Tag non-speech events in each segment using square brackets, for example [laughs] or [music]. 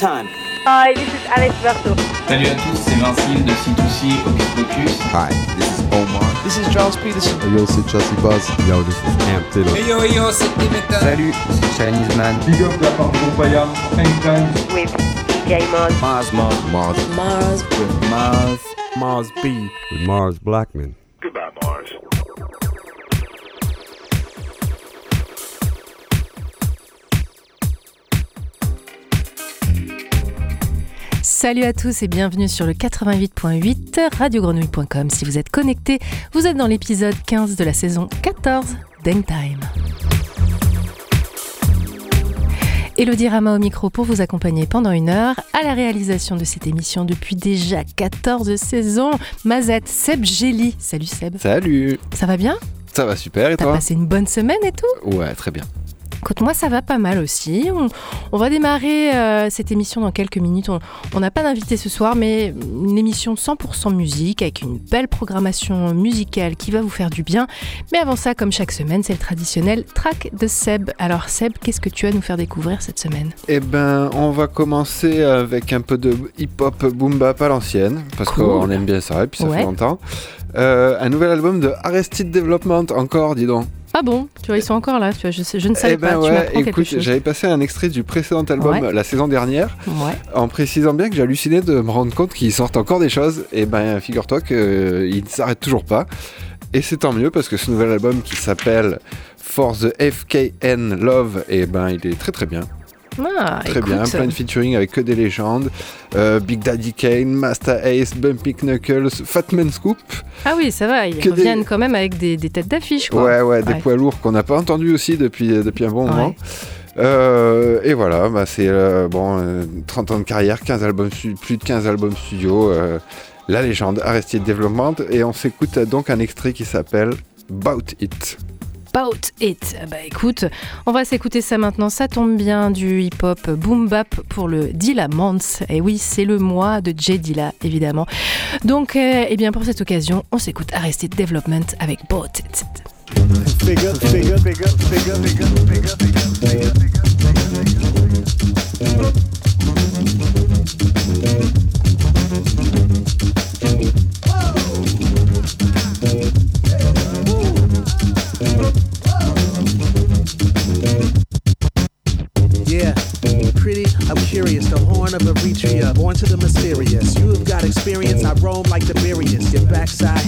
time. Hi, this is Alex Berto. Salut à tous, c'est Vincile de C2C Hocus Pocus. Hi, this is Omar. This is Charles Peterson. Yo, c'est Chelsea Buzz. Yo, this is Cam Taylor. Hey yo, yo, c'est Dimitra. Salut, c'est Chinese Man. Big up la part de Groupaya. Hang time. With DJ Mars. Mars, Mars, Mars. Mars. With Mars. Mars B. With Mars Blackman. Salut à tous et bienvenue sur le 88.8 radiogrenouille.com. Si vous êtes connectés, vous êtes dans l'épisode 15 de la saison 14 d'Hangtime. Elodie Rama au micro pour vous accompagner pendant une heure à la réalisation de cette émission depuis déjà 14 saisons. Mazette, Seb Gély. Salut Seb. Salut. Ça va bien? Ça va super et T'as toi? passé une bonne semaine et tout? Ouais, très bien. Écoute, moi ça va pas mal aussi. On, on va démarrer euh, cette émission dans quelques minutes. On- n'a pas d'invité ce soir, mais une émission 100% musique avec une belle programmation musicale qui va vous faire du bien. Mais avant ça, comme chaque semaine, c'est le traditionnel track de Seb. Alors Seb, qu'est-ce que tu vas nous faire découvrir cette semaine? Eh ben, on va commencer avec un peu de hip-hop boom bap à l'ancienne, parce Cool. qu'on aime bien ça, et puis ça Ouais. fait longtemps. Euh, un nouvel album de Arrested Development, encore, dis donc. Ah bon Tu vois, ils sont encore là. Tu vois, je, sais- je ne savais eh ben pas. ouais, écoute, j'avais passé un extrait du précédent album Ouais. la saison dernière, Ouais. en précisant bien que j'ai halluciné de me rendre compte qu'ils sortent encore des choses. Et ben, figure-toi qu'ils ne s'arrêtent toujours pas. Et c'est tant mieux parce que ce nouvel album qui s'appelle For the FKN Love, et ben, il est très très bien. Ah, Très bien, plein de featuring avec que des légendes. Euh, Big Daddy Kane, Master Ace, Bumpy Knuckles, Fatman Scoop. Ah oui, ça va. Ils Que des- reviennent quand même avec des, des têtes d'affiche. Ouais, ouais, des poids lourds qu'on n'a pas entendus aussi depuis, depuis un bon Ouais. moment. Euh, et voilà, bah, c'est euh, bon, euh, 30 ans de carrière, 15 albums plus de 15 albums studio. euh, la légende Arrested Development. Et on s'écoute donc un extrait qui s'appelle Bout It. About It. Ah Bah écoute, on va s'écouter ça maintenant. Ça tombe bien du hip-hop boom bap pour le Dilla Month. Et oui, c'est le mois de J Dilla, évidemment. Donc, euh, eh bien pour cette occasion, on s'écoute Arrested Development avec About It. Yeah, pretty, I'm curious. The horn of Eritrea, born to the mysterious. You have got experience, I roam like the Mirius. Your backside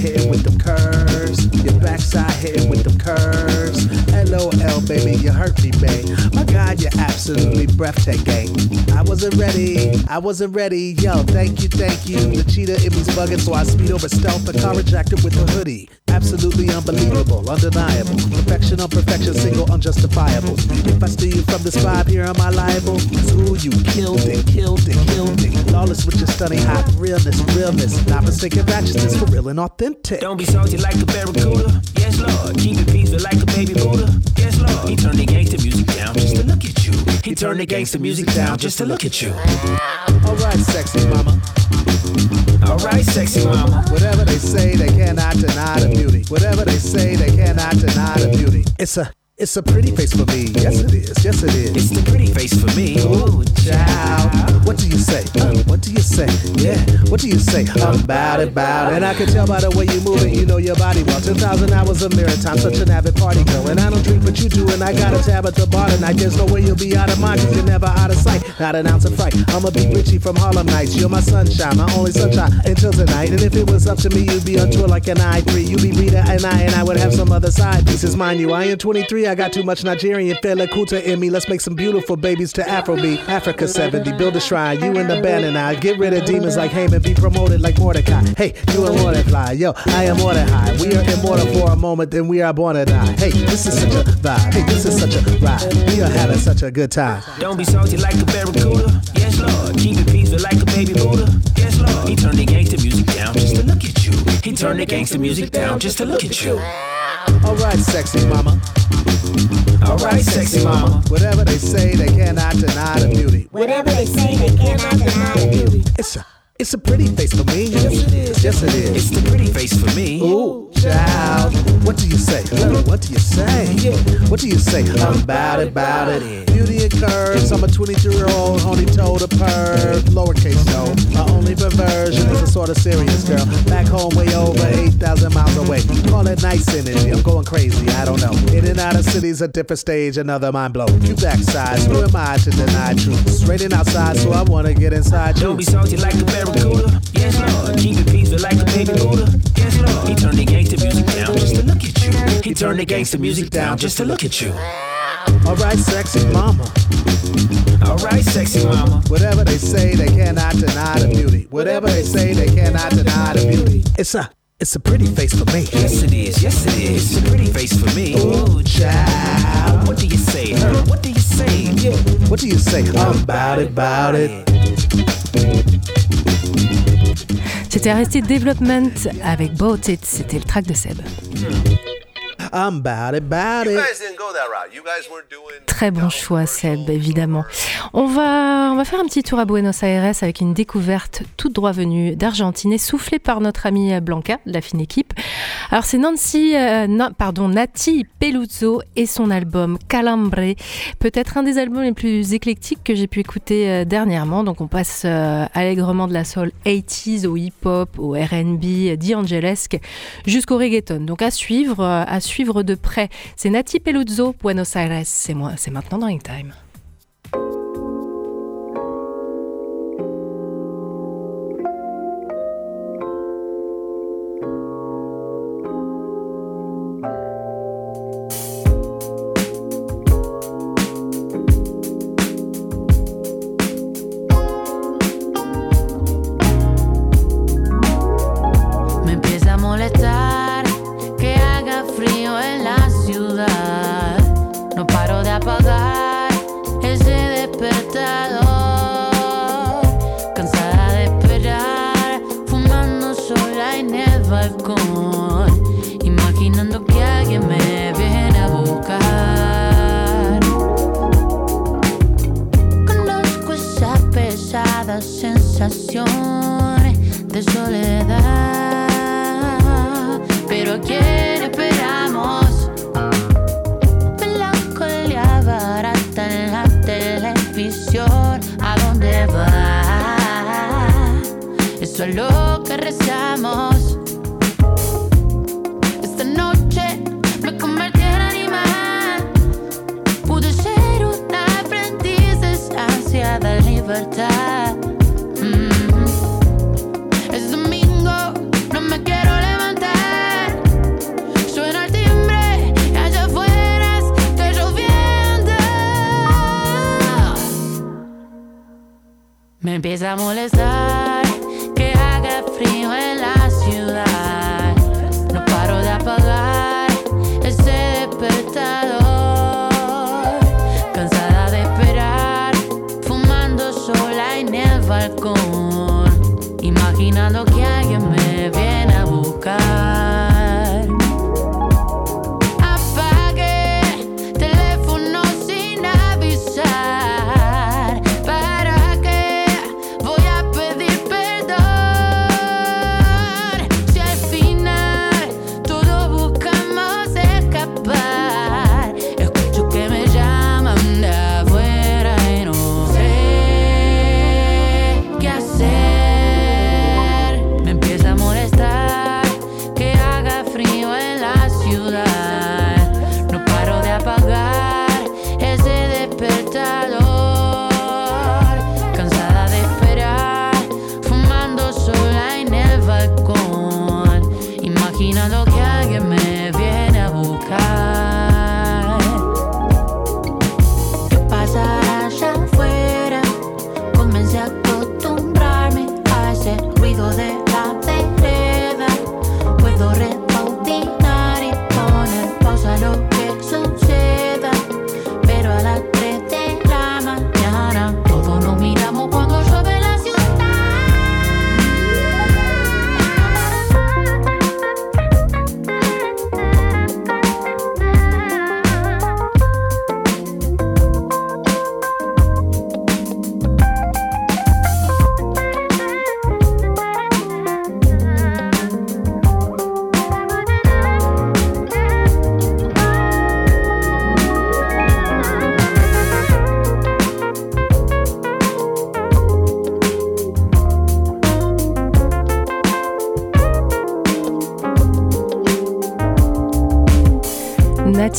hurt me, babe. My God, you're absolutely breathtaking. I wasn't ready, I wasn't ready. Yo, thank you, thank you. The cheetah in me's bugging, so I speed over stealth. The car rejected with a hoodie. Absolutely unbelievable, undeniable. Perfection on perfection, single, unjustifiable. If I steal you from this vibe, here am I liable? Ooh, you killed it, killed it, killed it. Lawless with your stunning hot realness, realness. Not mistaken righteousness for real and authentic. Don't be salty like a barracuda. Yes, Lord. Keep it peaceful like a baby Buddha. At you. He turned the gangster music down just to look at you. Alright, sexy mama. Alright, sexy mama. Whatever they say, they cannot deny the beauty. Whatever they say, they cannot deny the beauty. It's a it's a pretty face for me. Yes, it is. Yes, it is. It's the pretty face for me. Ooh, child. What do you say? Uh, what do you say? Yeah, what do you say? About it, about it. And I can tell by the way you move it, you know your body well. 10,000 hours of mirror time, such an avid party girl. And I don't drink, but you do, and I got a tab at the bar tonight. There's no way you'll be out of mind, cause you're never out of sight. Not an ounce of fright. I'm a big Richie from Harlem Nights. You're my sunshine, my only sunshine until tonight. And if it was up to me, you'd be on tour like an I3. You'd be Rita and I, and I would have some other side pieces. Mind you, I am 23, I got too much Nigerian Fela Kuta in me. Let's make some beautiful babies to Afrobeat. Africa 70, build a shrine. You and the band and I get rid of demons like Haman, be promoted like Mordecai. Hey, you and Mordecai, yo, I am Mordecai. We are immortal for a moment, then we are born to die. Hey, this is such a vibe. Hey, this is such a ride. We are having such a good time. Don't be salty like a barracuda. Yes, Lord. Keep it peaceful like a baby Buddha. Yes, Lord. He turned the gangster He turned the gangster music down just to look at you. Alright, sexy mama. Alright, sexy mama. Whatever they say, they cannot deny the beauty. Whatever they say, they cannot deny the beauty. It's a it's a pretty face for me. Yes, it is. Yes, it is. It's the pretty face for me. Ooh, child. What do you say? What do you say? What do you say? About it, about it. Beauty and curves. I'm a 23 year old honey told a perv. Lowercase no. My only perversion is a sort of serious girl. Back home, way over 8,000 miles away. Call it nice energy. I'm going crazy. I don't know. In and out of cities, a different stage, another mind blow. You backside. Who am I to deny truth? Straight raining outside, so I wanna get inside you. Don't be salty like a barracuda. Yes, Lord. Keep it peaceful like a baby Buddha. Yes, Lord. He turned the gangster music down just to look at you. He turned the gangster music down just to look at you. Alright, sexy mama. Alright, sexy mama. Whatever they say, they cannot deny the beauty. Whatever they say, they cannot deny the beauty. It's a it's a pretty face for me. Yes, it is. Yes, it is. It's a pretty face for me. Ooh, child. What do you say? What do you say? Yeah. What do you say? About it, about it. C'était Arrested Development avec Boat It, c'était le track de Seb. I'm about it. Très bon choix, Seb, évidemment. On va, on va faire un petit tour à Buenos Aires avec une découverte toute droit venue d'Argentine et soufflée par notre amie Blanca, de la fine équipe. Alors, c'est Nancy, euh, na- pardon, Nati Peluzzo et son album Calambre, peut-être un des albums les plus éclectiques que j'ai pu écouter euh, dernièrement. Donc, on passe euh, allègrement de la soul 80s au hip-hop, au RB, d'Angelesque, jusqu'au reggaeton. Donc, à suivre, euh, à suivre de près. C'est Nati Peluzzo, Buenos Aires. C'est maintenant dans Time.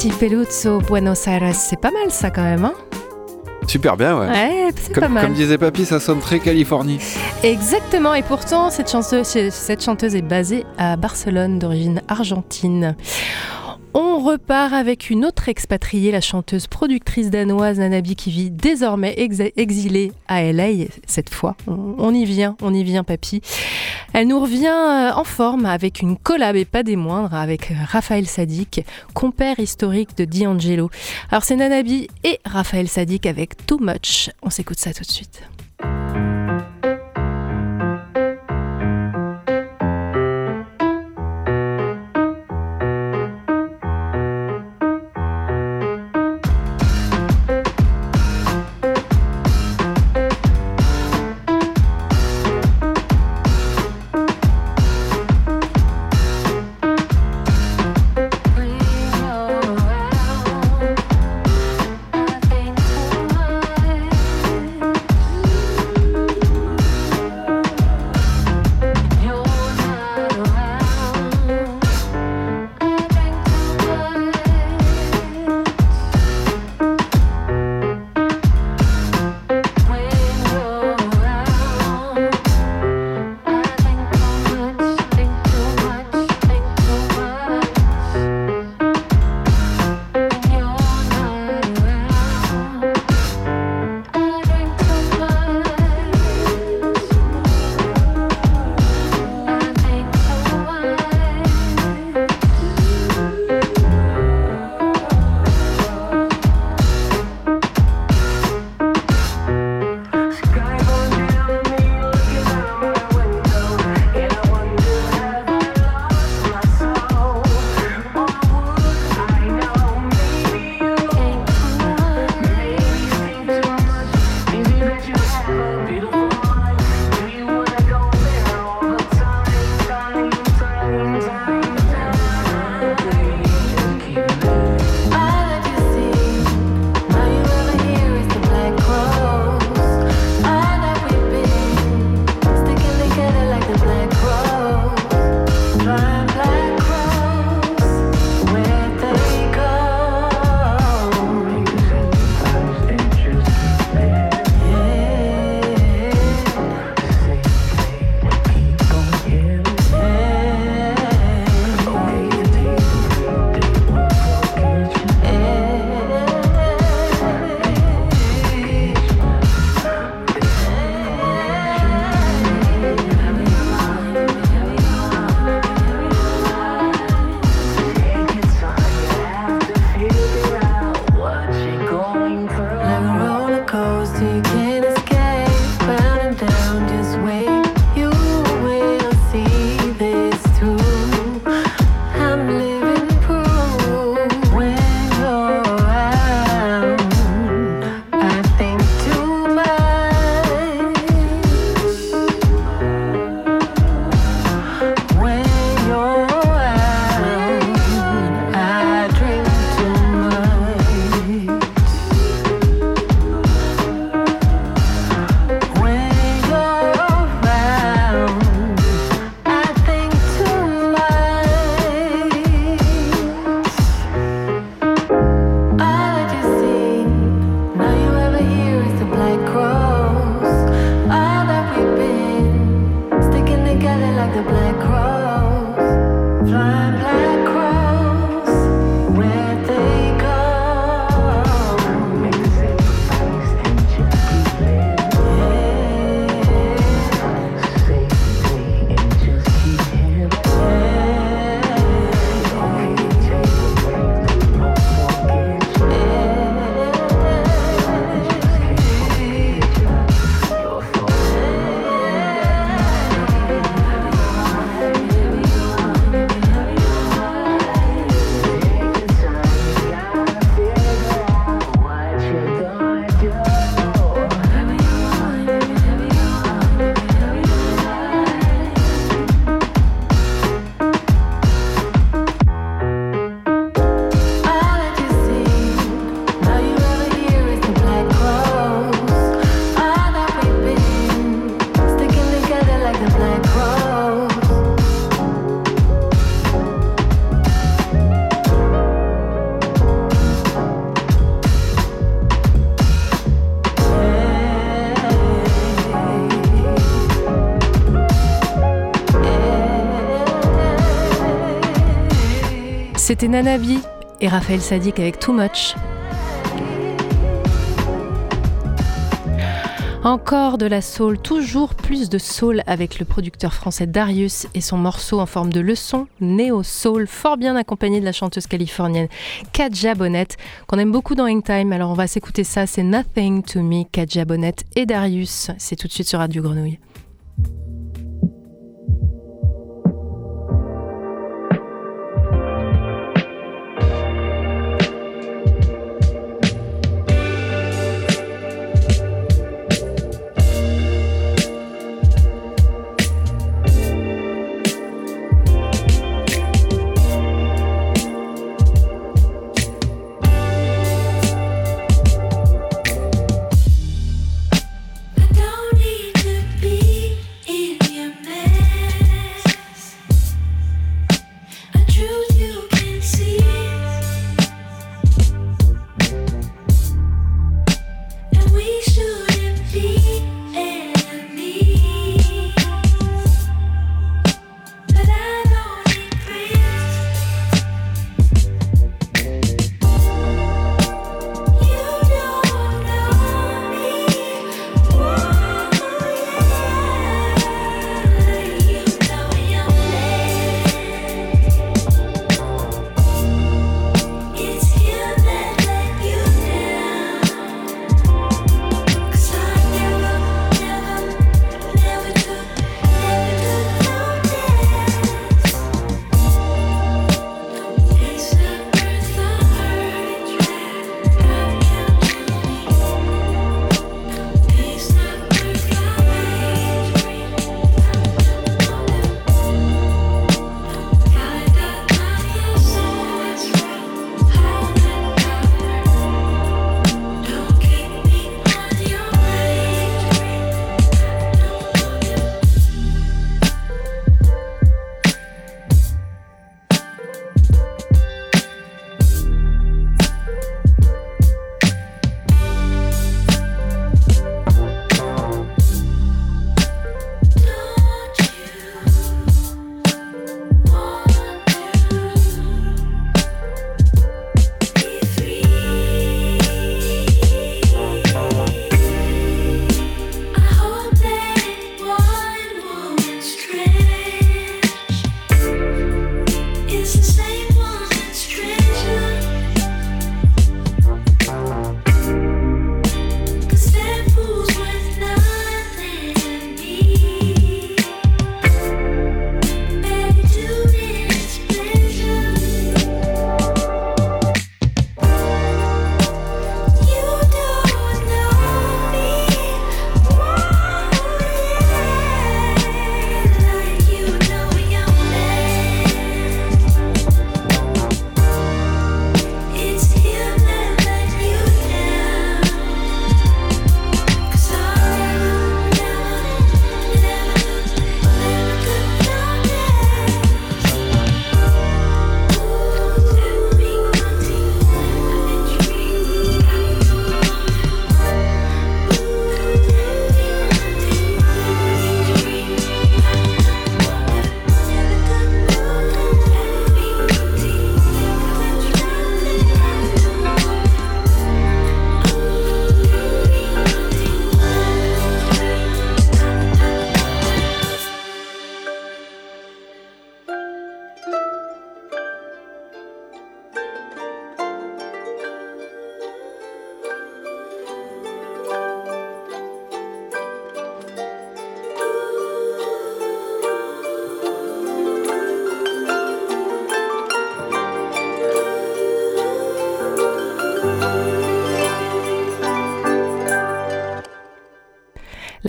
Nati Peluzzo, Buenos Aires, c'est pas mal ça quand même, hein Super bien, ouais. Ouais, c'est comme, pas mal. comme disait Papy, ça sonne très Californie. Exactement, et pourtant cette chanteuse, cette chanteuse est basée à Barcelone d'origine argentine. Repart avec une autre expatriée, la chanteuse productrice danoise Nanabi qui vit désormais ex- exilée à LA cette fois. On, y vient, on y vient papy. Elle nous revient euh, en forme avec une collab et pas des moindres avec Raphaël Sadik, compère historique de D'Angelo. Alors c'est Nanabi et Raphaël Sadik avec Too Much. On s'écoute ça tout de suite. C'était Nanabi et Raphaël Sadik avec Too Much. Encore de la soul, toujours plus de soul avec le producteur français Darius et son morceau en forme de leçon, Neo Soul, fort bien accompagné de la chanteuse californienne Kadja Bonnet, qu'on aime beaucoup dans Hangtime. Alors on va s'écouter ça, c'est Nothing to Me, Kadja Bonnet et Darius. C'est tout de suite sur Radio Grenouille.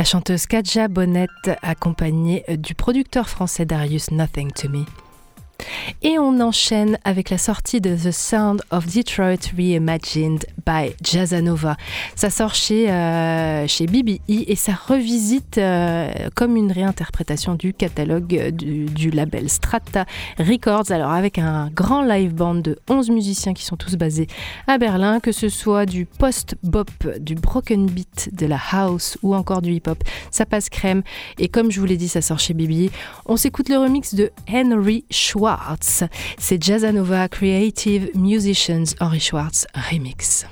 La chanteuse Kadja Bonnet, accompagnée du producteur français Darius Nothing to Me. Et on enchaîne avec la sortie de The Sound of Detroit Reimagined by Jazzanova. Ça sort chez, euh, chez BBE et ça revisite euh, comme une réinterprétation du catalogue du, du, label Strata Records. Alors avec un grand live band de 11 musiciens qui sont tous basés à Berlin, que ce soit du post-bop, du broken beat, de la house ou encore du hip-hop. Ça passe crème et comme je vous l'ai dit, ça sort chez BBE. On s'écoute le remix de Henry Schwartz C'est Jazzanova Creative Musicians Henri Schwartz Remix.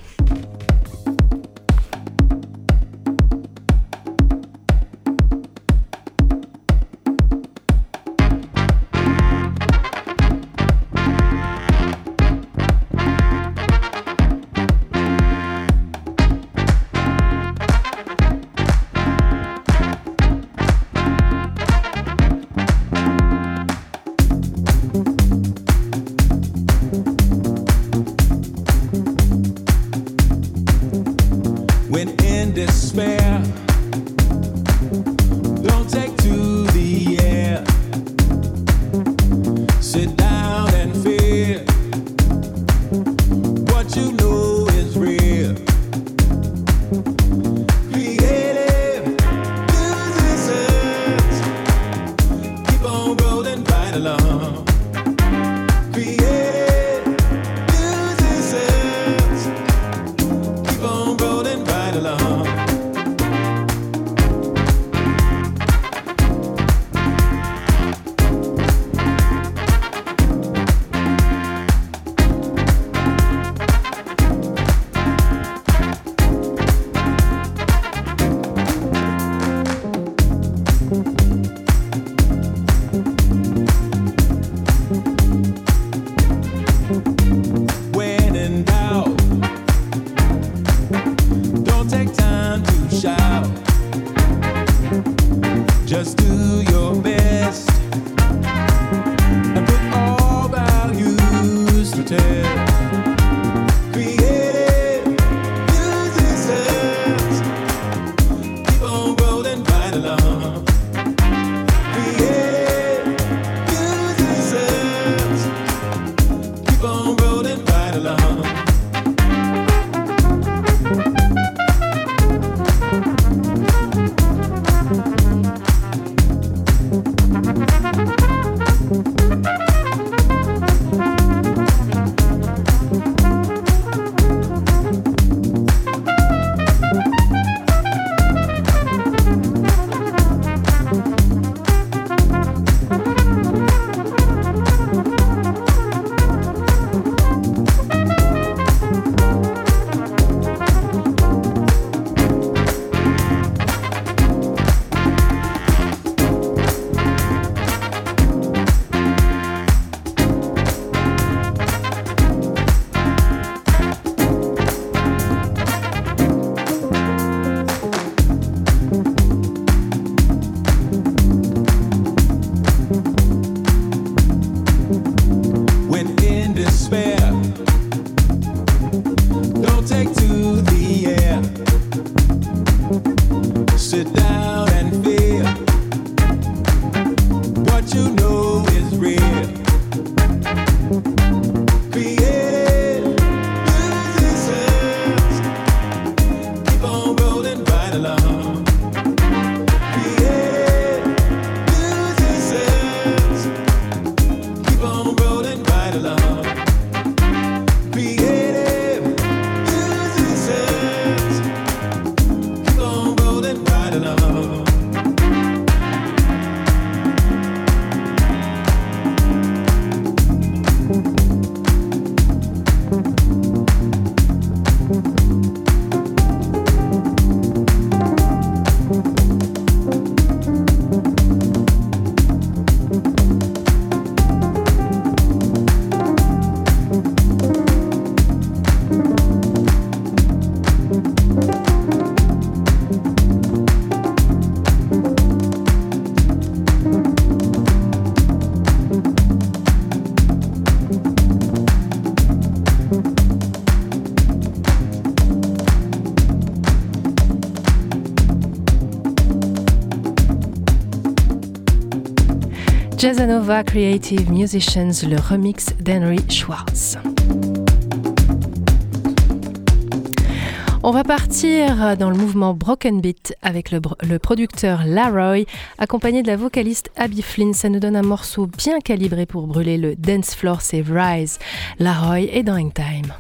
Jazzanova Creative Musicians, le remix d'Henry Schwartz. On va partir dans le mouvement Broken Beat avec le, producteur Laroy, accompagné de la vocaliste Abby Flynn. Ça nous donne un morceau bien calibré pour brûler le dance floor, c'est Rise. Laroy est dans Hangtime.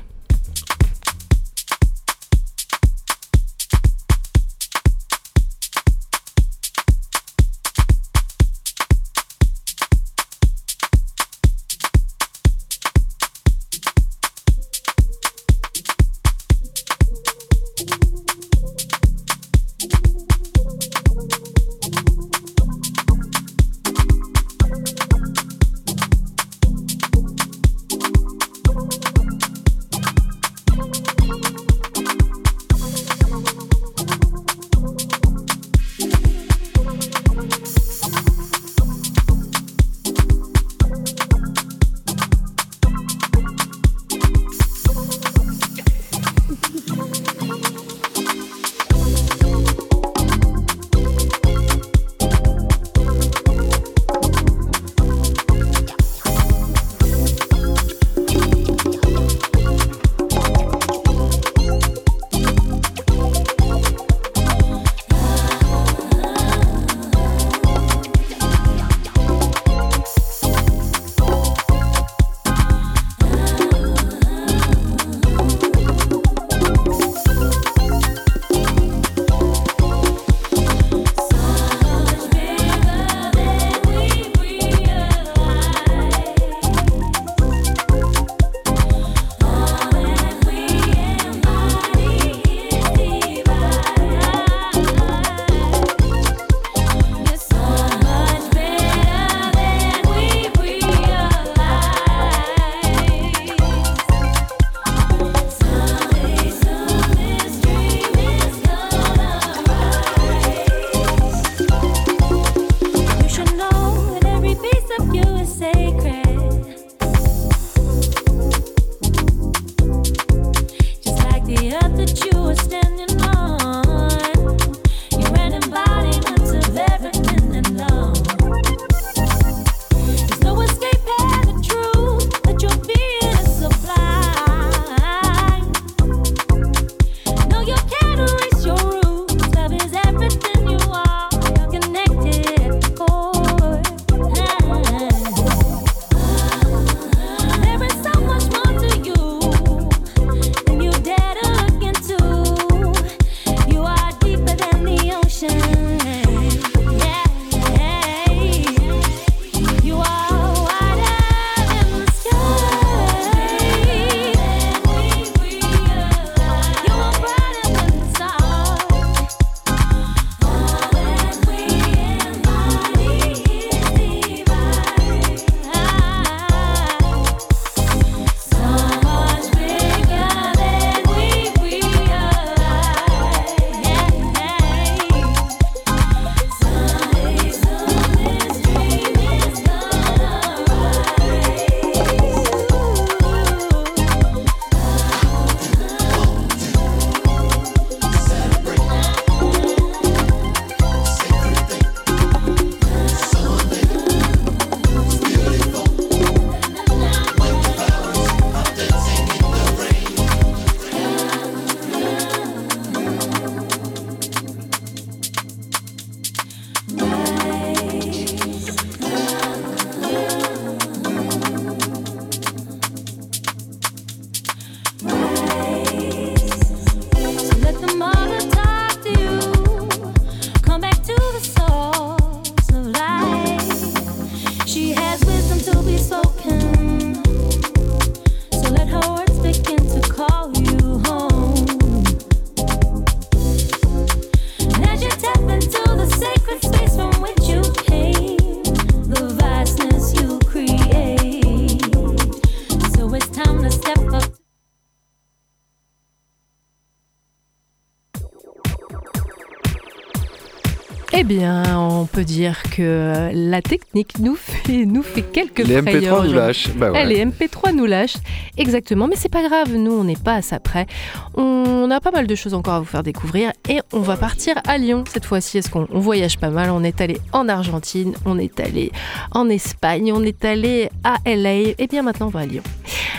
Eh bien, on peut dire que la technique nous fait, nous fait quelques Les MP3 frayeurs nous aujourd'hui. lâchent. Bah ouais. Eh, les MP3 nous lâchent, exactement. Mais c'est pas grave, nous, on n'est pas à ça près. On a pas mal de choses encore à vous faire découvrir et on va partir à Lyon cette fois-ci. Est-ce qu'on on voyage pas mal? On est allé en Argentine, on est allé en Espagne, on est allé à LA. Et bien maintenant, on va à Lyon.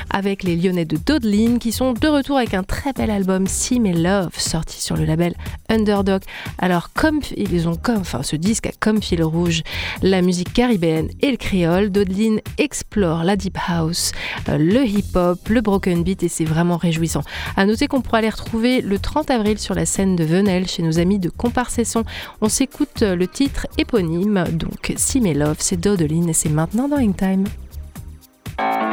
Avec les Lyonnais de Dodeline qui sont de retour avec un très bel album See Me Love sorti sur le label Underdog. Alors comme ils ont comme enfin ce disque a comme fil rouge la musique caribéenne et le créole, Dodeline explore la deep house, euh, le hip-hop, le broken beat et c'est vraiment réjouissant. À noter qu'on pourra les retrouver le 30 avril sur la scène de Venelle chez nos amis de Comparsesson. On s'écoute euh, le titre éponyme donc Me Love, c'est Dodeline et c'est maintenant dans. Ça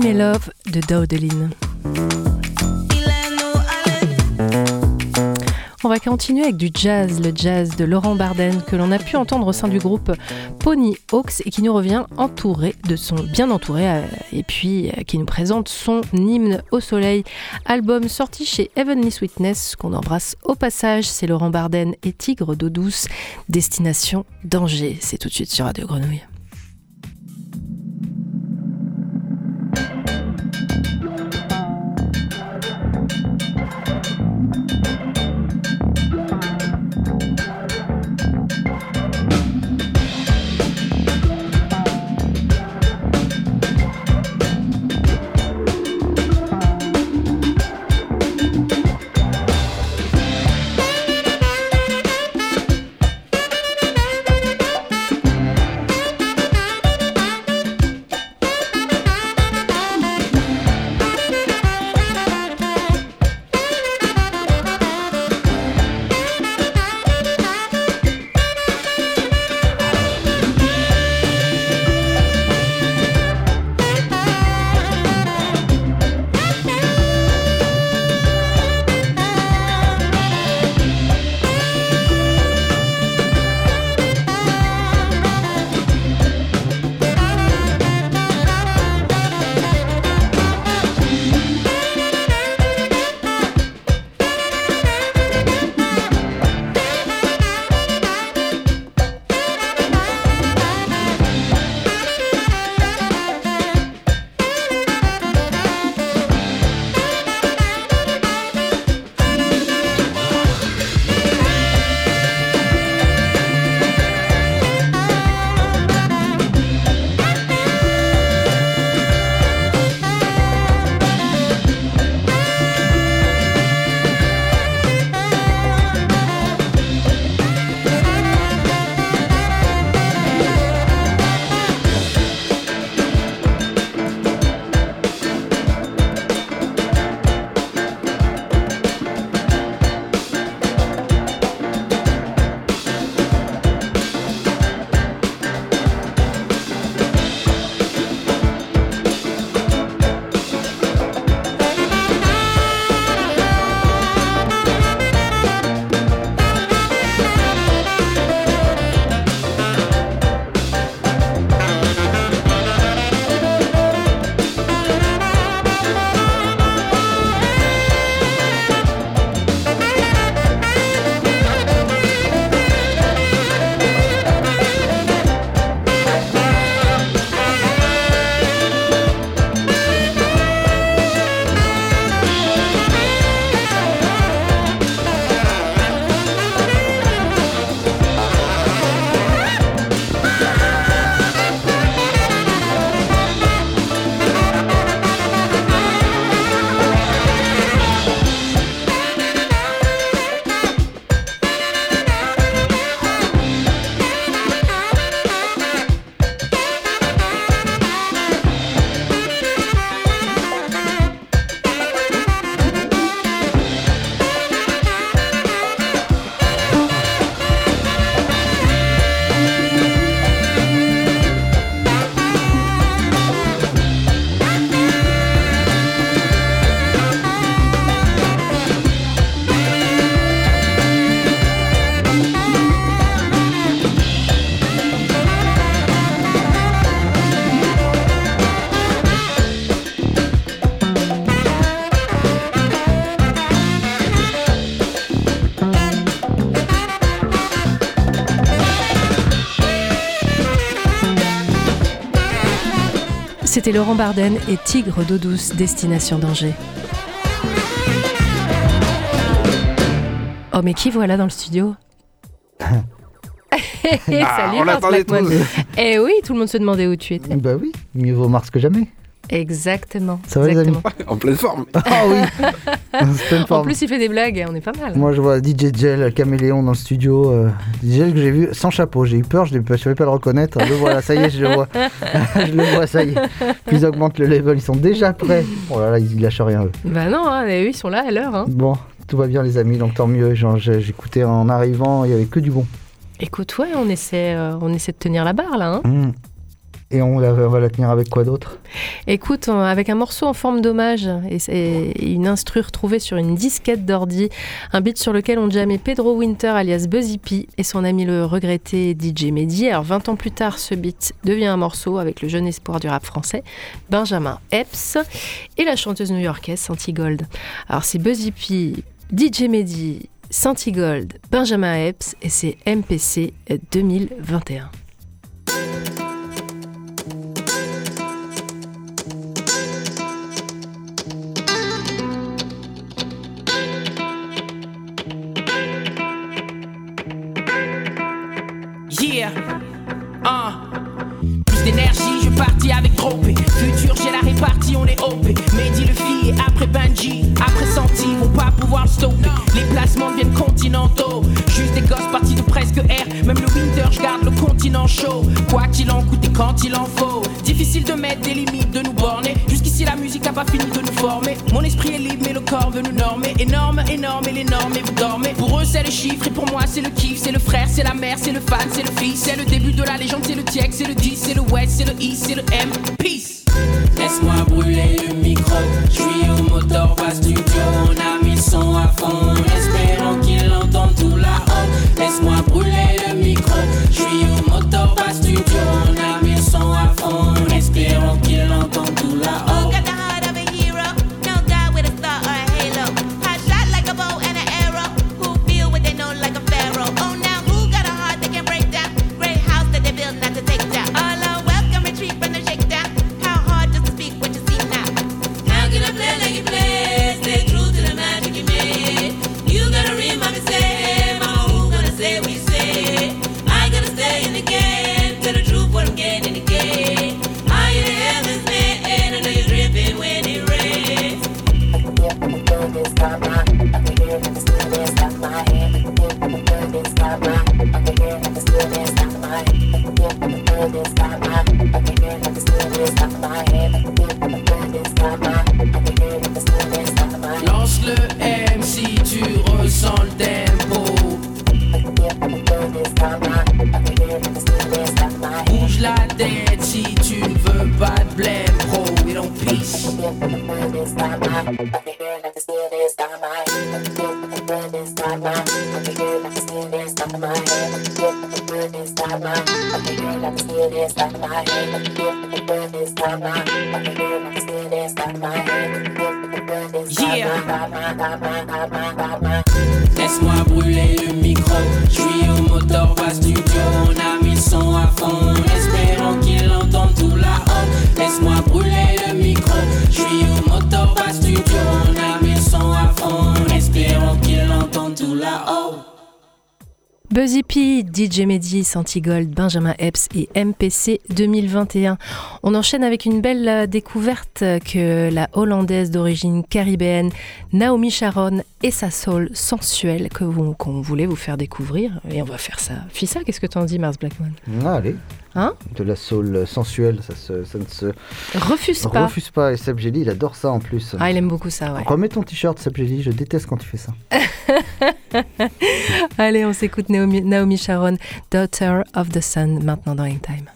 Love de. On va continuer avec du jazz, le jazz de Laurent Barden que l'on a pu entendre au sein du groupe Pony Hawks et qui nous revient entouré de son bien entouré euh, et puis euh, qui nous présente son hymne au soleil, album sorti chez Heavenly Sweetness qu'on embrasse au passage. C'est Laurent Barden et Tigre d'eau douce, destination danger. C'est tout de suite sur Radio Grenouille. C'était Laurent Barden et Tigre d'eau douce, Destination Danger. Oh mais qui voilà dans le studio [laughs] Salut Ah, on Mars l'attendait tous. Eh oui, tout le monde se demandait où tu étais. Bah oui, mieux vaut Mars que jamais. Exactement. Ça va, les amis exactement. En pleine forme. Ah oui [laughs] [laughs] En plus, il fait des blagues, on est pas mal. Moi, je vois DJ Gel, caméléon dans le studio. euh, DJ Gel que j'ai vu sans chapeau. J'ai eu peur, je ne savais pas le reconnaître. Le voilà, ça y est, je le vois. [laughs] [laughs] je le vois, ça y est. Puis ils augmentent le level, ils sont déjà prêts. Oh là là, ils lâchent rien, eux. Bah non, hein, eux, ils sont là à l'heure. Hein. Bon, tout va bien, les amis, donc tant mieux. J'écoutais en arrivant, il y avait que du bon. Écoute, ouais, on essaie, euh, on essaie de tenir la barre là. hein. Mm. Et on, va la tenir avec quoi d'autre? Écoute, avec un morceau en forme d'hommage et, et une instru retrouvée sur une disquette d'ordi, un beat sur lequel on jammait Pedro Winter alias Buzzy P et son ami le regretté DJ Mehdi. Alors 20 ans plus tard, ce beat devient un morceau avec le jeune espoir du rap français, Benjamin Epps, et la chanteuse new-yorkaise Santi Gold. Alors c'est Buzzy P, DJ Mehdi, Santi Gold, Benjamin Epps et c'est MPC 2021. Ah. Plus d'énergie, je partis avec trop P. Futur, j'ai la répartie, on est OP. Mehdi le fille, après Benji, après Santi, vont pas pouvoir stopper. Les placements deviennent continentaux. Juste des gosses partis de presque air. Même le winter, je garde le continent chaud. Quoi qu'il en coûte et quand il en faut. Difficile de mettre des limites, de nous borner. Jusqu'ici, la musique a pas fini de nous former. Mon esprit est libre, mais le corps veut nous normer. Énorme, énorme, et les normes, et vous dormez. Pour eux, c'est le chiffre, et pour moi, c'est le kiff. C'est le frère, c'est la mère, c'est le fan, c'est le fils. C'est le début de la légende, c'est le TX, c'est le 10, c'est le West, c'est le I, c'est le M. Peace! Laisse-moi brûler le micro. Je suis au moteur bas studio. On a mis son à fond. Espérons qu'il entende tout là-haut. Laisse-moi brûler le micro. Je suis au moteur bas studio. On a Mehdi, Santigold, Benjamin Epps et MPC 2021. On enchaîne avec une belle euh, découverte que la Hollandaise d'origine caribéenne Naomi Sharon et sa soul sensuelle qu'on voulait vous faire découvrir. Et on va faire ça. Fissa, qu'est-ce que tu en dis, Mars Blackman Ah, allez. Hein De la soul sensuelle, ça, se- ça ne se Refuse pas. refuse pas. Et Seb Jelly, il adore ça en plus. Ah, il aime beaucoup ça, ouais. Remets ton t-shirt, Seb Jelly, je déteste quand tu fais ça. [laughs] Allez, on s'écoute Naomi, Naomi Sharon, Daughter of the Sun, maintenant dans In Time.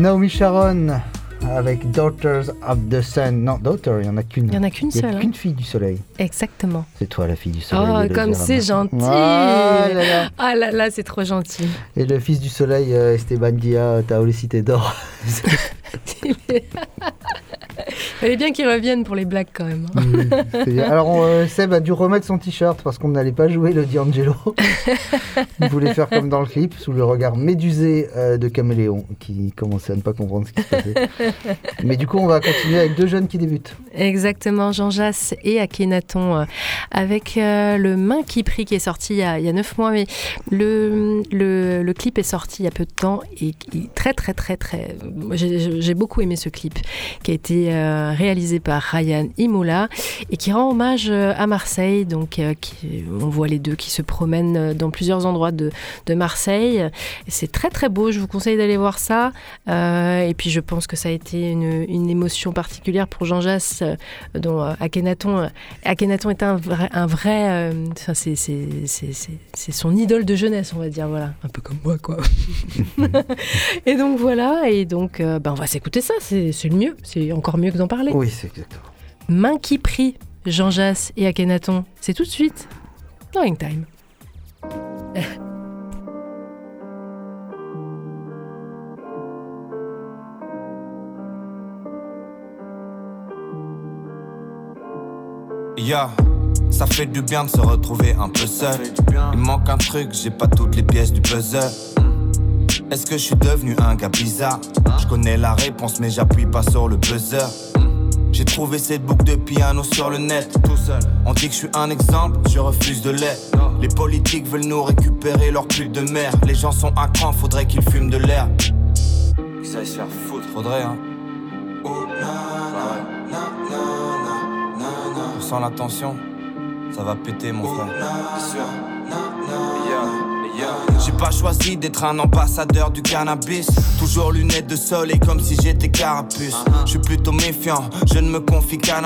Naomi Sharon avec Daughters of the Sun. Non, Daughter, il n'y en a qu'une. Il y en a qu'une Il y a seule, hein. qu'une fille du soleil. Exactement. C'est toi la fille du soleil. Oh, comme c'est gentil. Ah là là. Ah là là, c'est trop gentil. Et le fils du soleil, euh, Esteban Dia, Taole Cité d'Or. Fallait bien qu'ils reviennent pour les blagues quand même. hein. Alors, on, euh, Seb a dû remettre son t-shirt parce qu'on n'allait pas jouer le D'Angelo. Il voulait faire comme dans le clip, sous le regard médusé euh, de Caméléon, qui commençait à ne pas comprendre ce qui se passait. Mais du coup, on va continuer avec deux jeunes qui débutent. Exactement, Jean Jass et Akhenaton, euh, avec euh, le Main qui prie qui est sorti il y a, il y a neuf mois, mais le, le, le clip est sorti il y a peu de temps et est très très très très... j'ai beaucoup aimé ce clip qui a été euh, réalisé par Ryan Imola et qui rend hommage euh, à Marseille. Donc euh, qui- on voit les deux qui se promènent dans plusieurs endroits de, de Marseille. C'est très très beau, je vous conseille d'aller voir ça. Et puis je pense que ça a été une, une émotion particulière pour Jean Jass, dont Akhenaton, Akhenaton est un vrai, un vrai c'est, c'est, c'est, c'est- c'est son idole de jeunesse, on va dire, voilà, un peu comme moi quoi. [laughs] et donc voilà, et donc ben, on va s'écouter ça, c'est, c'est le mieux, c'est encore mieux que d'en parler. Oui, c'est exactement. Main qui prie, Jean Jass et Akhenaton, c'est tout de suite dans Ring Time. Ya, ça fait du bien de se retrouver un peu seul. Il manque un truc, j'ai pas toutes les pièces du puzzle. Est-ce que je suis devenu un gars bizarre? Je connais la réponse, mais j'appuie pas sur le buzzer. J'ai trouvé cette boucle de piano sur le net, tout seul. On dit que je suis un exemple, je refuse de l'être. Les politiques veulent nous récupérer leur pull de mer. Les gens sont à cran, faudrait qu'ils fument de l'air. Qu'ils se faire foutre, faudrait hein. On sent la tension, ça va péter mon frère. J'ai pas choisi d'être un ambassadeur du cannabis. Toujours lunettes de soleil comme si j'étais carapuce. Je suis plutôt méfiant, je ne me confie qu'à.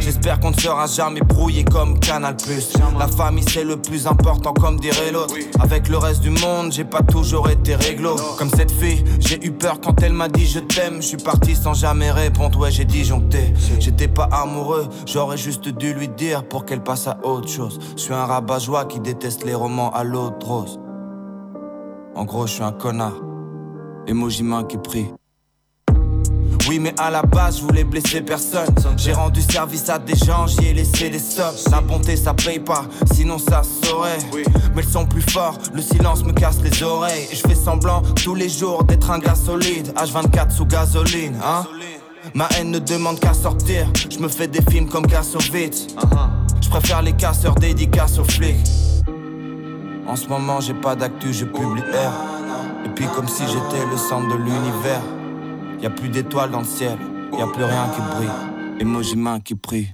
J'espère qu'on ne sera jamais brouillé comme Canal La famille c'est le plus important comme dirait l'autre. Avec le reste du monde, j'ai pas toujours été réglo. Comme cette fille, j'ai eu peur quand elle m'a dit je t'aime. Je suis parti sans jamais répondre, ouais j'ai disjoncté. J'étais pas amoureux, j'aurais juste dû lui dire pour qu'elle passe à autre chose. Je suis un rabat-joie qui déteste les romans à l'eau de rose. En gros, je suis un connard. Emoji main qui prie. Oui, mais à la base, je voulais blesser personne. J'ai rendu service à des gens, j'y ai laissé des sommes. La bonté, ça paye pas, sinon ça saurait. Mais le son plus fort, le silence me casse les oreilles. Et je fais semblant tous les jours d'être un gars solide. H24 sous gasoline, hein. Ma haine ne demande qu'à sortir. Je me fais des films comme Kassovitz. Je préfère les casseurs dédicaces aux flics. En ce moment, j'ai pas d'actu, je publie R. Et puis, comme si j'étais le centre de l'univers. Y a plus d'étoiles dans le ciel, y a plus rien qui brille. Emoji main qui prie.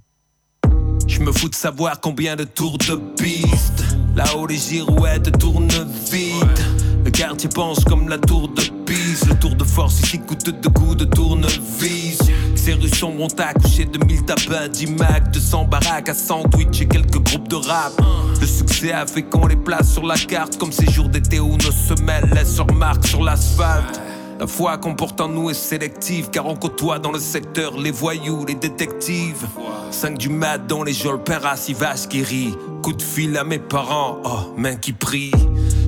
Je me fous de savoir combien de tours de piste. Là-haut, les girouettes tournent vite. Le quartier pense comme la tour de Pise. Le tour de force ici coûte deux coups de tournevis. Ces rues sombres ont accouché de mille tapins, 10 macs, 200 baraques à sandwich et quelques groupes de rap. Le succès a fait qu'on les place sur la carte comme ces jours d'été où nos semelles laissent leur marque sur l'asphalte. La foi qu'on porte en nous est sélective car on côtoie dans le secteur les voyous, les détectives. 5 du mat dans les geôles, père vache qui rit. Coup de fil à mes parents, oh, main qui prie.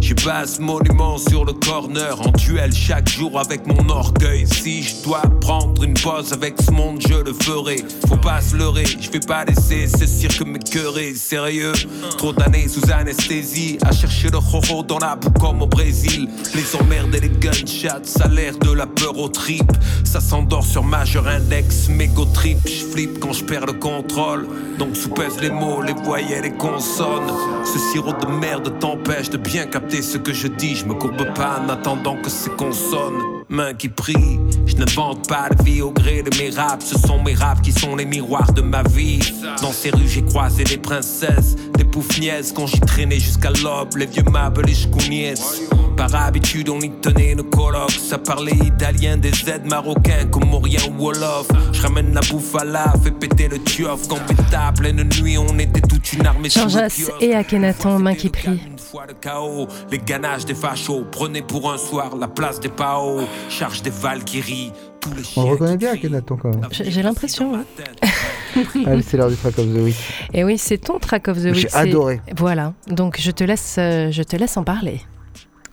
Je passe monument sur le corner en duel chaque jour avec mon orgueil. Si je dois prendre une pause avec ce monde, je le ferai. Faut pas se leurrer, je vais pas laisser ce cirque m'écœurer. Sérieux, trop d'années sous anesthésie à chercher le roro dans la boue comme au Brésil. Les emmerdes et les gunshots, ça l'air de la peur au trip. Ça s'endort sur majeur index, mégo trip. Je flippe quand je perds le contrôle. Donc sous-pèse les mots, les voyelles, les consonnes. Ce sirop de merde t'empêche de bien capter ce que je dis. Je me courbe pas en attendant que ces consonnes. Main qui prie, je n'invente pas de vie au gré de mes raps. Ce sont mes raps qui sont les miroirs de ma vie. Dans ces rues, j'ai croisé des princesses, des poufniaises quand j'y traînais jusqu'à l'aube. Les vieux meubles, les chkouniès. Par habitude, on y tenait nos colloques. Ça parlait italien, des aides marocains, comoriens ou wolof. Je ramène la bouffe à la, fais péter le tiof. Quand péta, pleine nuit, on était toute une armée kiosque. et Akhenaton, main qui prie. Une fois le chaos, les ganaches des fachos. Prenez pour un soir la place des Pao. Charge des Valkyries. Tous les On le reconnaît bien, Akhenaton, quand même. J'ai j'ai l'impression. ouais. Allez, c'est l'heure du track of the week. Et oui, c'est ton track of the J'ai week. c'est- adoré. Voilà, donc je te laisse, euh, je te laisse en parler.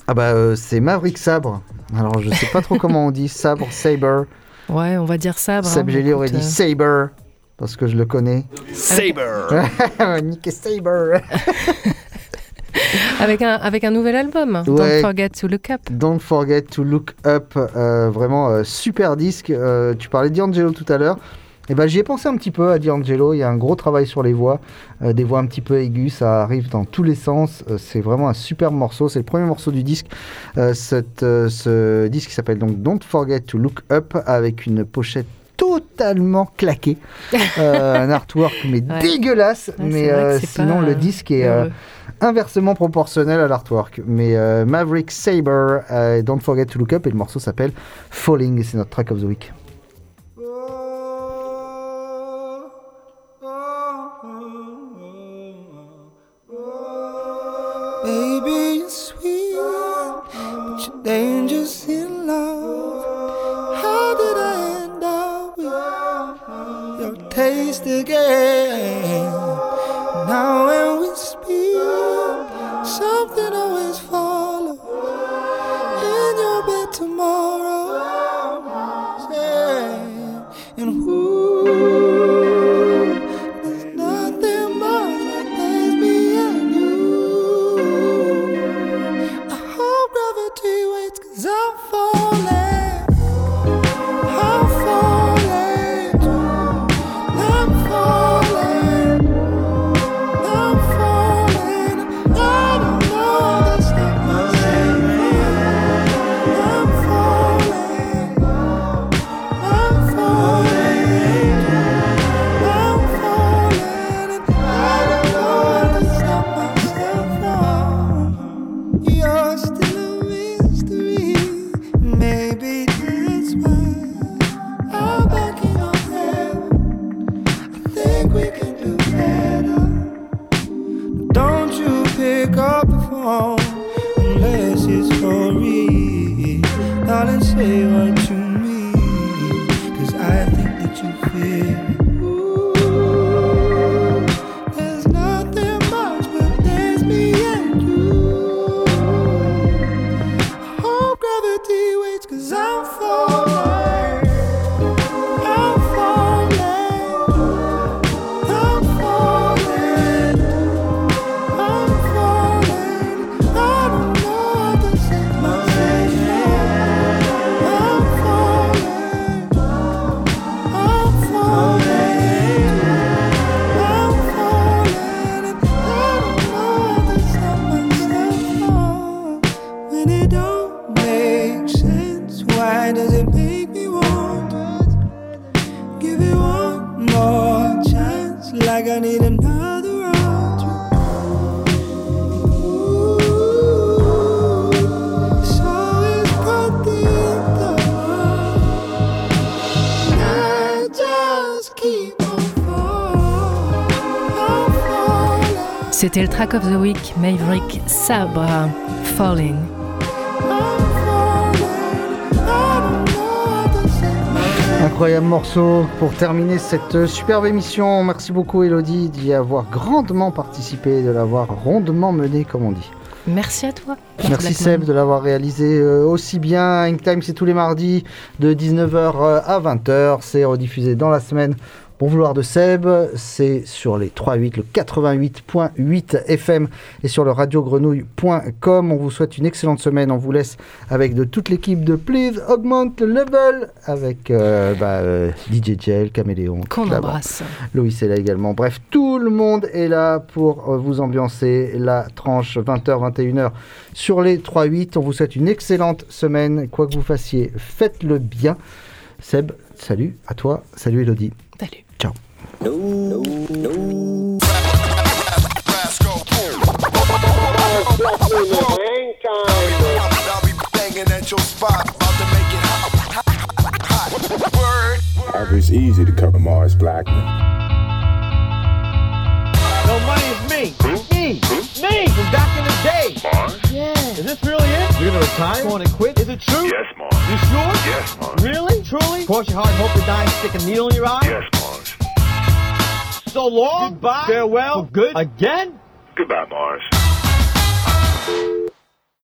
Ah bah, euh, c'est Maverick Sabre. Alors, je sais pas trop comment on dit Sabre, Saber. Ouais, on va dire sabre. Seb hein, Gély aurait dit euh, Saber. Parce que je le connais. Saber [laughs] Nick Saber [laughs] [laughs] avec, un, avec un nouvel album, Ouais. Don't Forget to Look Up. Don't forget to look up. euh, vraiment euh, super disque. Euh, tu parlais d'Angelo tout à l'heure. Et ben, j'y ai pensé un petit peu à D'Angelo. Il y a un gros travail sur les voix, euh, des voix un petit peu aiguës. Ça arrive dans tous les sens. Euh, c'est vraiment un superbe morceau. C'est le premier morceau du disque. Euh, cette, ce disque qui s'appelle donc Don't Forget to Look Up avec une pochette totalement claquée. [laughs] Euh, un artwork mais Ouais. dégueulasse. Ouais, mais euh, sinon, pas, le disque est. euh, inversement proportionnel à l'artwork. Mais euh, Maverick Saber, euh, Don't Forget to Look Up, et le morceau s'appelle Falling, et c'est notre track of the week. Baby, you're sweet, but you're taste again? Now C'était le track of the week, Maverick Sabre, Falling. Incroyable morceau pour terminer cette superbe émission. Merci beaucoup Elodie d'y avoir grandement participé, de l'avoir rondement mené comme on dit. Merci à toi. Merci. Seb de l'avoir réalisé euh, aussi bien. Ink Time c'est tous les mardis de 19h à 20h. C'est rediffusé dans la semaine. Bon vouloir de Seb, c'est sur les 3.8, le 88.8 FM et sur le radiogrenouille.com. On vous souhaite une excellente semaine. On vous laisse avec de toute l'équipe de Please Augment le Level avec euh, bah, euh, DJ Gel, Caméléon. Qu'on embrasse. Loïs est là également. Bref, tout le monde est là pour euh, vous ambiancer la tranche 20h, 21h sur les 3-8. On vous souhaite une excellente semaine. Quoi que vous fassiez, faites-le bien. Seb, salut à toi. Salut Elodie. Salut. Ciao. It's easy to cover Mars Blackman. No money is me. Me. Me from back in the day. Yeah. Is this really it? You're gonna retire? Going to quit? Is it true? Yes, Mars. You sure? Yes, Mars. Really? Truly? Cross your heart and hope to die and stick a needle in your eye? Yes, Mars so long. Goodbye. Farewell. Good. Again? Goodbye, Mars.